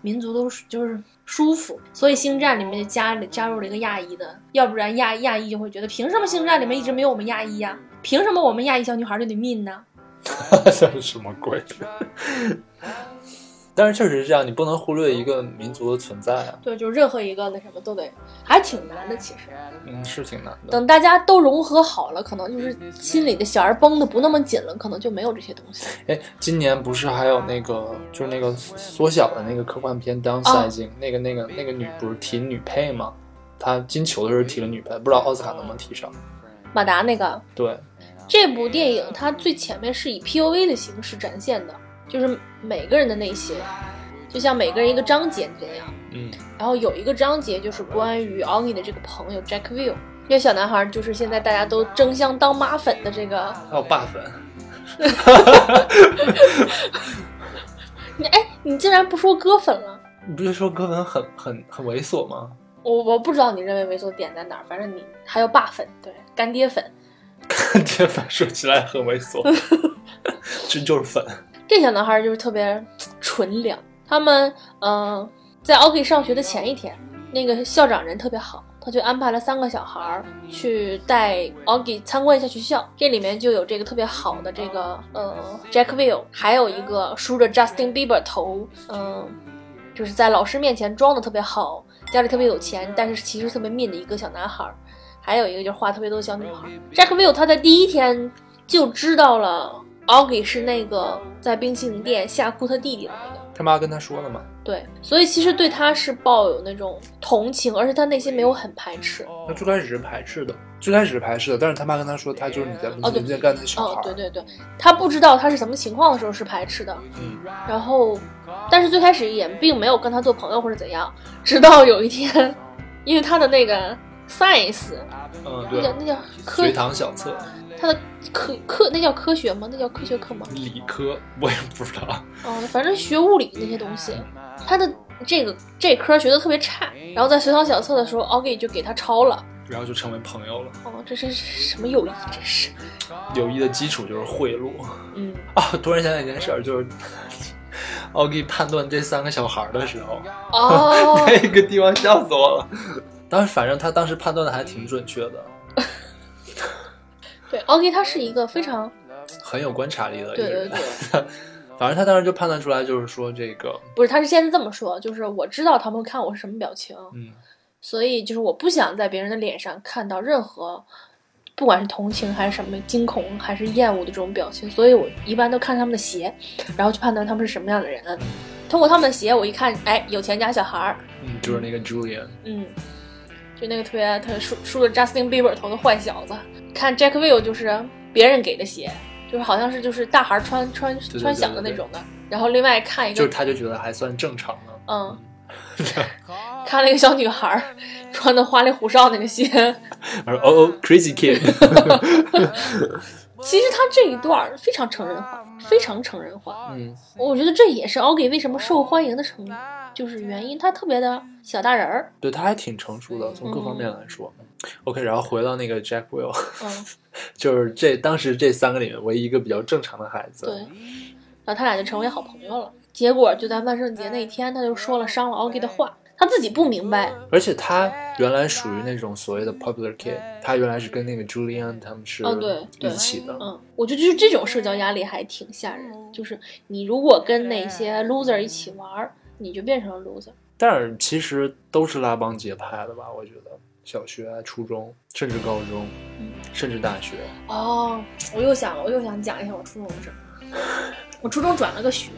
民族都是就是舒服，所以星战里面加加入了一个亚裔的，要不然亚亚裔就会觉得凭什么星战里面一直没有我们亚裔呀、啊？凭什么我们亚裔小女孩就得 mean 呢？这是什么鬼？但是确实是这样，你不能忽略一个民族的存在啊。对，就是任何一个那什么都得，还挺难的，其实。嗯，是挺难的。等大家都融合好了，可能就是心里的弦儿绷的不那么紧了，可能就没有这些东西。哎，今年不是还有那个，就是那个缩小的那个科幻片《Downsizing》，哦那个那个那个女不是提女配吗？她金球的时候提了女配，不知道奥斯卡能不能提上。马达那个。对。这部电影它最前面是以 POV 的形式展现的。就是每个人的内心，就像每个人一个章节这样。嗯，然后有一个章节就是关于 Oggy 的这个朋友 Jack Will，这个小男孩就是现在大家都争相当妈粉的这个。还有爸粉。你 哎，你竟然不说哥粉了？你不是说哥粉很很很猥琐吗？我我不知道你认为猥琐点在哪儿，反正你还有爸粉，对，干爹粉。干爹粉说起来很猥琐，这就是粉。这小男孩就是特别纯良。他们嗯、呃在 OK 上学的前一天，那个校长人特别好，他就安排了三个小孩儿去带 Oggy 参观一下学校。这里面就有这个特别好的这个呃 Jack Will，还有一个梳着 Justin Bieber 头，嗯、就是在老师面前装的特别好，家里特别有钱，但是其实特别 mean 的一个小男孩儿。还有一个就是话特别多的小女孩。Jack Will 他在第一天就知道了 Oggy 是那个在冰淇淋店吓哭他弟弟的那个。他妈跟他说了吗？对，所以其实对他是抱有那种同情，而且他内心没有很排斥。他最开始是排斥的，最开始是排斥的，但是他妈跟他说，他就是你在冰淇淋店干的小孩。哦，对对对，他不知道他是什么情况的时候是排斥的，嗯，然后，但是最开始也并没有跟他做朋友或者怎样，直到有一天，因为他的那个 science，嗯，那叫对，那叫科学，堂小册，他的科科那叫科学吗？那叫科学课吗？理科我也不知道。哦，反正学物理那些东西，他的这个这科学的特别差，然后在随堂小测的时候，Oggy 就给他抄了。然后就成为朋友了。哦，这是什么友谊？这是，友谊的基础就是贿赂嗯，啊！突然想起一件事儿，就是奥给判断这三个小孩儿的时候，哦，那个地方笑死我了。当时反正他当时判断的还挺准确的，对，Oggy 他是一个非常，很有观察力的一个对对人。对，反正他当时就判断出来，就是说这个，不是，他是现在这么说，就是我知道他们会看我是什么表情，嗯，所以就是我不想在别人的脸上看到任何，不管是同情还是什么惊恐还是厌恶的这种表情，所以我一般都看他们的鞋，然后去判断他们是什么样的人。通过他们的鞋，我一看，哎，有钱家小孩儿，嗯，就是那个 Julian，嗯，就那个特别特别梳梳着 Justin Bieber 头的坏小子。看 Jackville 就是别人给的鞋，就是好像是就是大孩儿穿穿穿响的那种的。然后另外看一个，就是他就觉得还算正常了。嗯，看了一个小女孩儿穿的花里胡哨那个鞋。我说：“哦哦，Crazy Kid。其实他这一段儿非常成人化，非常成人化。”嗯，我觉得这也是 Oggy 为什么受欢迎的成就是原因，他特别的小大人儿。对，他还挺成熟的，从各方面来说。OK，然后回到那个 Jack Will，嗯，就是这当时这三个里面唯一一个比较正常的孩子。对。然后他俩就成为好朋友了。结果就在万圣节那天，他就说了伤了 Oggy 的话，他自己不明白。而且他原来属于那种所谓的 popular kid，他原来是跟那个 Julian 他们是哦对起的。嗯，我觉得就是这种社交压力还挺吓人。就是你如果跟那些 loser 一起玩儿，你就变成了 loser。但是其实都是拉帮结派的吧？我觉得小学、初中，甚至高中，嗯甚至大学。哦，我又想，我又想讲一下我初中的事儿。我初中转了个学，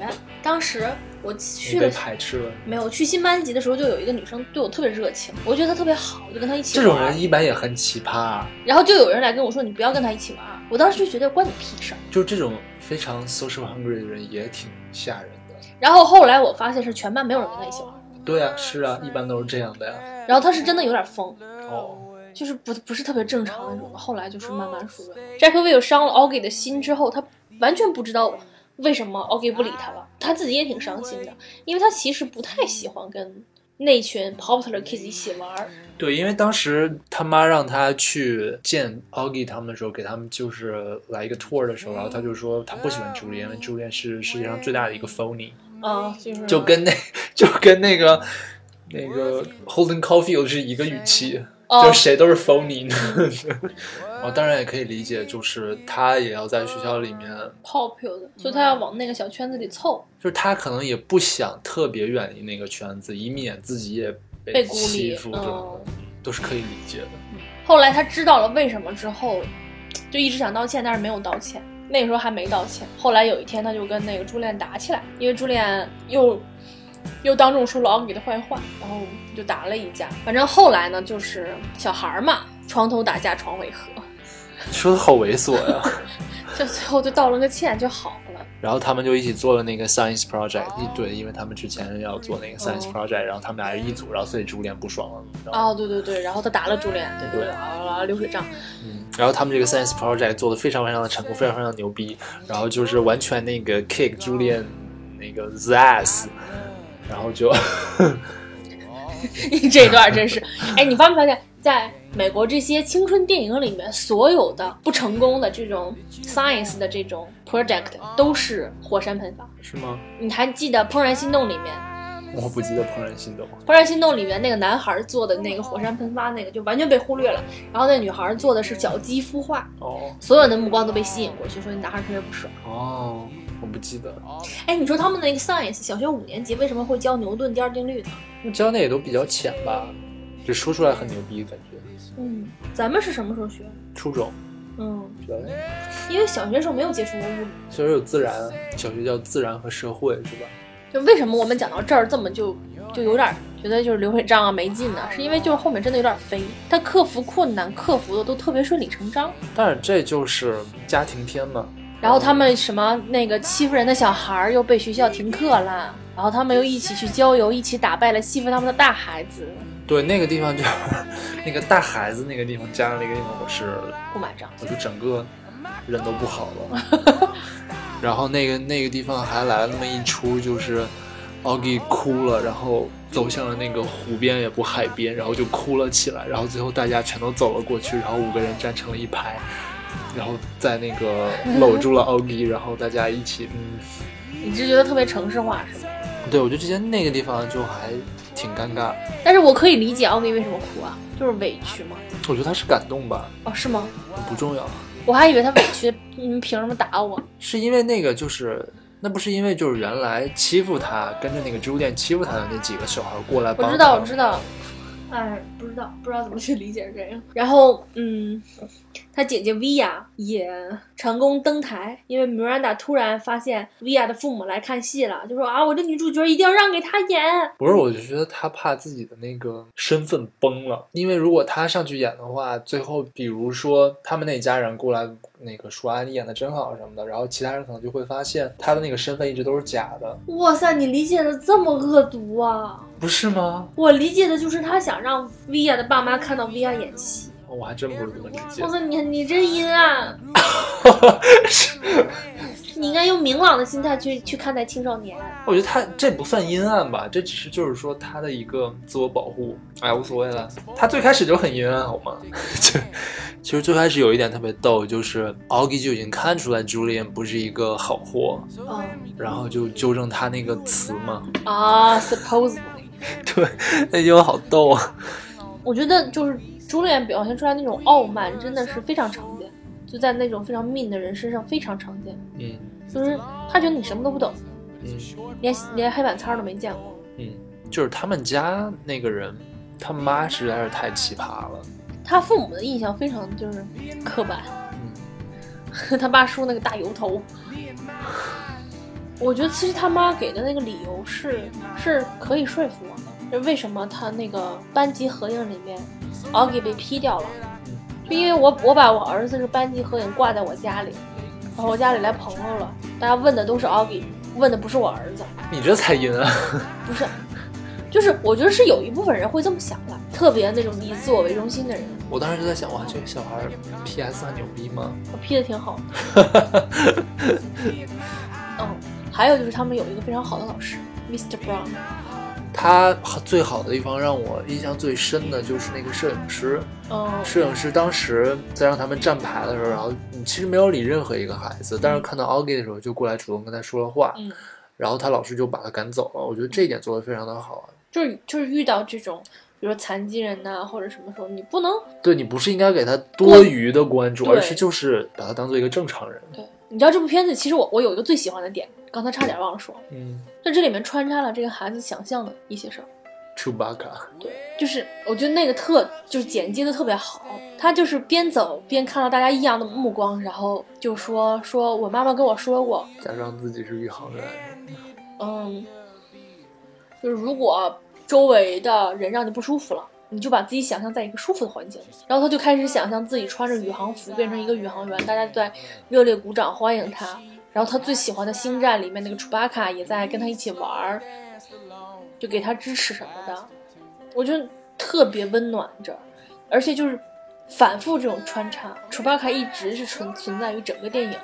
当时我去了排斥了。没有去新班级的时候，就有一个女生对我特别热情，我觉得她特别好，我就跟她一起这。种人一般也很奇葩、啊，然后就有人来跟我说：“你不要跟她一起玩。”我当时就觉得关你屁事儿。就这种非常 social hungry 的人也挺吓人的。然后后来我发现是全班没有人跟她一起玩，对啊，是啊，一般都是这样的呀。然后她是真的有点疯，哦，就是不不是特别正常那种的。后来就是慢慢熟了。Jackville 伤了 Augie 的心之后，他完全不知道为什么 Oggy 不理他了，他自己也挺伤心的，因为他其实不太喜欢跟那群 popular kids 一起玩儿。对，因为当时他妈让他去见 Oggy 他们的时候，给他们就是来一个 tour 的时候，然后他就说他不喜欢 Julian，因为 Julian 是世界上最大的一个 phony，啊，就是就跟那就跟那个那个 Holden Caulfield 是一个语气。哦就是谁都是 phony 的，我当然也可以理解，就是他也要在学校里面，popular，所以他要往那个小圈子里凑。就是他可能也不想特别远离那个圈子，以免自己也被孤立欺负，这种嗯的都是可以理解的。后来他知道了为什么之后，就一直想道歉，但是没有道歉。那个时候还没道歉。后来有一天，他就跟那个朱恋打起来，因为朱恋又又当众说了 Oggy 的坏话，然后就打了一架。反正后来呢，就是小孩儿嘛，床头打架床尾和，说的好猥琐呀！就最后就道了个歉就好了。然后他们就一起做了那个 science project，一对，因为他们之前要做那个 science 哦 project，、然后他们俩是一组，然后所以朱莲不爽了，哦，对对对，然后他打了朱莲，对。对对，啊，流水账，嗯，然后他们这个 science project 做的非常非常的成功，非常非常牛逼，然后就是完全那个 kick Julian 那个 the ass，然后就 这一段真是，哎，你发没发现，在美国这些青春电影里面，所有的不成功的这种 science 的这种 project 都是火山喷发。是吗？你还记得《怦然心动》里面，我不记得《怦然心动》《怦然心动》里面那个男孩做的那个火山喷发那个就完全被忽略了，然后那女孩做的是小鸡孵化，哦所有人的目光都被吸引过去，所以男孩特别不爽。哦，我不记得，哎，你说他们那个 science 小学五年级为什么会教牛顿第二定律呢？教的也都比较浅吧，就说出来很牛逼感觉。嗯，咱们是什么时候学？初中嗯，对，因为小学时候没有接触过物理。小学有自然，小学叫自然和社会是吧？就为什么我们讲到这儿这么就就有点觉得就是流水账啊没劲呢？是因为就是后面真的有点飞，他克服困难克服的都特别顺理成章。但是这就是家庭片嘛。然后他们什么那个欺负人的小孩儿又被学校停课了，然后他们又一起去郊游，一起打败了欺负他们的大孩子，对那个地方就是那个带孩子那个地方加上那个地方，我是不买账。我就整个人都不好了。然后那个那个地方还来了那么一出，就是奥吉哭了，然后走向了那个湖边，也不海边，然后就哭了起来。然后最后大家全都走了过去，然后五个人站成了一排，然后在那个 搂住了奥吉，然后大家一起，嗯，你是觉得特别城市化是吗？对我就之前那个地方就还挺尴尬。但是我可以理解奥秘为什么哭啊，就是委屈嘛。我觉得他是感动吧，哦，是吗？不重要，我还以为他委屈，你们凭什么打我？是因为那个就是。那不是因为就是原来欺负他，跟着那个植物店欺负他的那几个小孩过来帮他。我知道，我知道。哎，不知道，不知道怎么去理解这个。然后，嗯，他姐姐 Via 也成功登台，因为 Miranda 突然发现 Via 的父母来看戏了，就说啊，我这女主角一定要让给她演。不是，我就觉得他怕自己的那个身份崩了，因为如果他上去演的话，最后比如说他们那家人过来那个说啊你演的真好什么的，然后其他人可能就会发现他的那个身份一直都是假的，哇塞，你理解的这么恶毒啊！不是吗？我理解的就是他想让 Via 的爸妈看到 Via 演戏。我还真不是这么理解哇。塞，你你真阴暗！你应该用明朗的心态去去看待青少年。我觉得他这不算阴暗吧，这只是就是说他的一个自我保护，哎，无所谓了。他最开始就很阴暗，好吗？就其实最开始有一点特别逗，就是 Augie 就已经看出来 Julian 不是一个好货，嗯然后就纠正他那个词嘛。啊，supposedly。对，那句话好逗啊。我觉得就是朱丽叶表现出来那种傲慢，真的是非常常见，就在那种非常 mean 的人身上非常常见。嗯就是他觉得你什么都不懂，嗯连连黑板擦都没见过。嗯，就是他们家那个人，他妈实在是太奇葩了。他父母的印象非常就是刻板，嗯他爸梳那个大油头。我觉得其实他妈给的那个理由是是可以说服我的，就为什么他那个班级合影里面 Augie 被 P 掉了，就因为我我把我儿子是班级合影挂在我家里，然后我家里来朋友了，大家问的都是 Augie，问的不是我儿子，你这才阴啊。不是，就是我觉得是有一部分人会这么想的，特别那种以自我为中心的人，我当时就在想，哇，这个小孩 PS 很牛逼吗？我 P 的挺好的。嗯，还有就是他们有一个非常好的老师，Mr. Brown。他最好的地方让我印象最深的就是那个摄影师。嗯，摄影师当时在让他们站牌的时候，然后你其实没有理任何一个孩子，但是看到 Augie 的时候就过来主动跟他说了话，嗯然后他老师就把他赶走了。我觉得这一点做得非常的好。就是就是遇到这种，比如说残疾人呐、或者什么时候，你不能对你不是应该给他多余的关注，而是就是把他当做一个正常人。对。你知道这部片子其实我我有一个最喜欢的点，刚才差点忘了说，嗯在这里面穿插了这个孩子想象的一些事儿。，Chewbacca，就是我觉得那个特就是剪接的特别好，他就是边走边看到大家异样的目光，然后就说说我妈妈跟我说过，假装自己是宇航员。嗯，就是如果周围的人让你不舒服了，你就把自己想象在一个舒服的环境，然后他就开始想象自己穿着宇航服变成一个宇航员，大家在热烈鼓掌欢迎他，然后他最喜欢的星战里面那个楚巴卡也在跟他一起玩儿，就给他支持什么的，我觉得特别温暖着，而且就是反复这种穿插，楚巴卡一直是存存在于整个电影，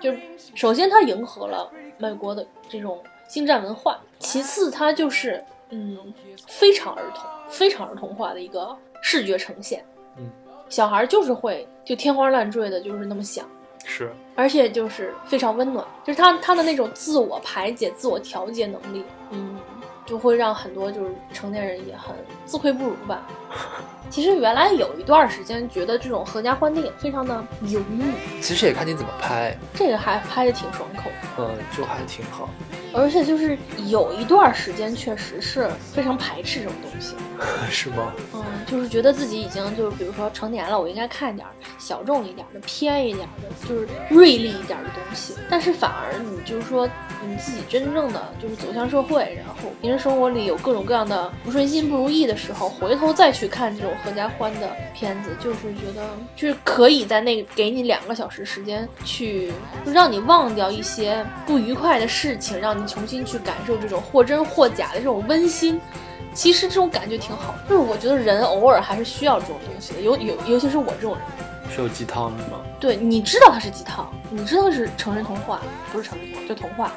就首先他迎合了美国的这种星战文化，其次他就是嗯非常儿童、非常儿童化的一个视觉呈现，嗯，小孩就是会就天花乱坠的，就是那么想。是，而且就是非常温暖，就是他他的那种自我排解、自我调节能力，嗯，就会让很多就是成年人也很自愧不如吧。其实原来有一段时间觉得这种合家欢电影非常的油腻，其实也看你怎么拍，这个还拍的挺爽口的，嗯，就还挺好。而且就是有一段时间确实是非常排斥这种东西，是吗？嗯，就是觉得自己已经就是比如说成年了，我应该看点儿小众一点的、偏一点的，就是锐利一点的东西。但是反而你就是说你自己真正的就是走向社会，然后平时生活里有各种各样的不顺心、不如意的时候，回头再去看这种合家欢的片子，就是觉得就是可以在那给你两个小时时间去让你忘掉一些不愉快的事情，让你重新去感受这种或真或假的这种温馨。其实这种感觉挺好，就是我觉得人偶尔还是需要这种东西的，尤尤尤其是我这种人。是有鸡汤的吗？对，你知道它是鸡汤，你知道是成人童话，不是成人童话，就童话。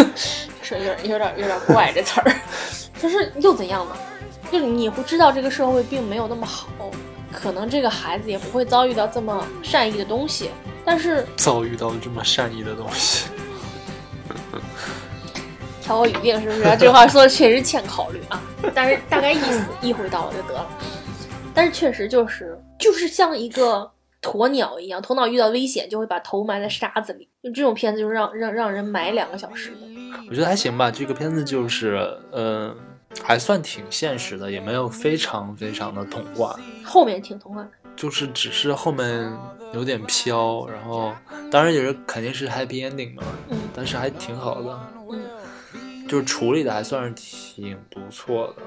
说有点有点有点怪这词儿，就是又怎样呢？就是你会知道这个社会并没有那么好，可能这个孩子也不会遭遇到这么善意的东西，但是遭遇到了这么善意的东西，调我语病是不是？这话说的确实欠考虑啊，但是大概意思意会到了就得了。但是确实就是就是像一个鸵鸟一样，头脑遇到危险就会把头埋在沙子里，就这种片子就是让让让人埋两个小时的。我觉得还行吧。这个片子就是，嗯、还算挺现实的，也没有非常非常的童话，后面挺童话，就是只是后面有点飘，然后当然也是肯定是 happy ending 嘛，嗯但是还挺好的，嗯就是处理的还算是挺不错的。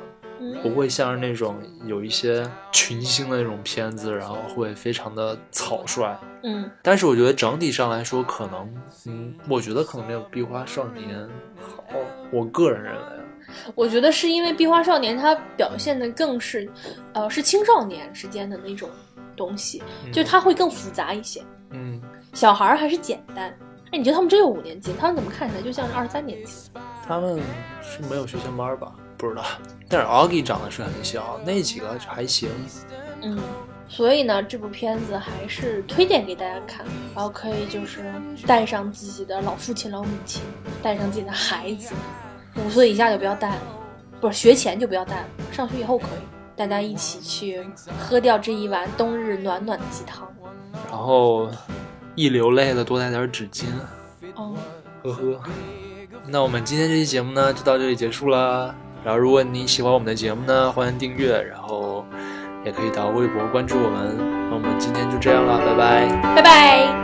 不嗯会像是那种有一些群星的那种片子，然后会非常的草率。嗯但是我觉得整体上来说，可能，嗯，我觉得可能没有《壁花少年》好。我个人认为啊，我觉得是因为《壁花少年》它表现的更是，呃，是青少年之间的那种东西，就它会更复杂一些。嗯，小孩儿还是简单。哎，你觉得他们真有五年级？他们怎么看起来就像是二三年级？他们是没有学前班吧？不知道。但是 Augie 长得是很小，那几个还行。嗯，所以呢，这部片子还是推荐给大家看，然后可以就是带上自己的老父亲、老母亲，带上自己的孩子，五岁以下就不要带了，不是学前就不要带了，上学以后可以，大家一起去喝掉这一碗冬日暖暖的鸡汤。然后一流泪了，多带点纸巾。哦，呵呵。那我们今天这期节目呢，就到这里结束啦。然后，如果你喜欢我们的节目呢，欢迎订阅，然后也可以到微博关注我们。那我们今天就这样了，拜拜。拜拜。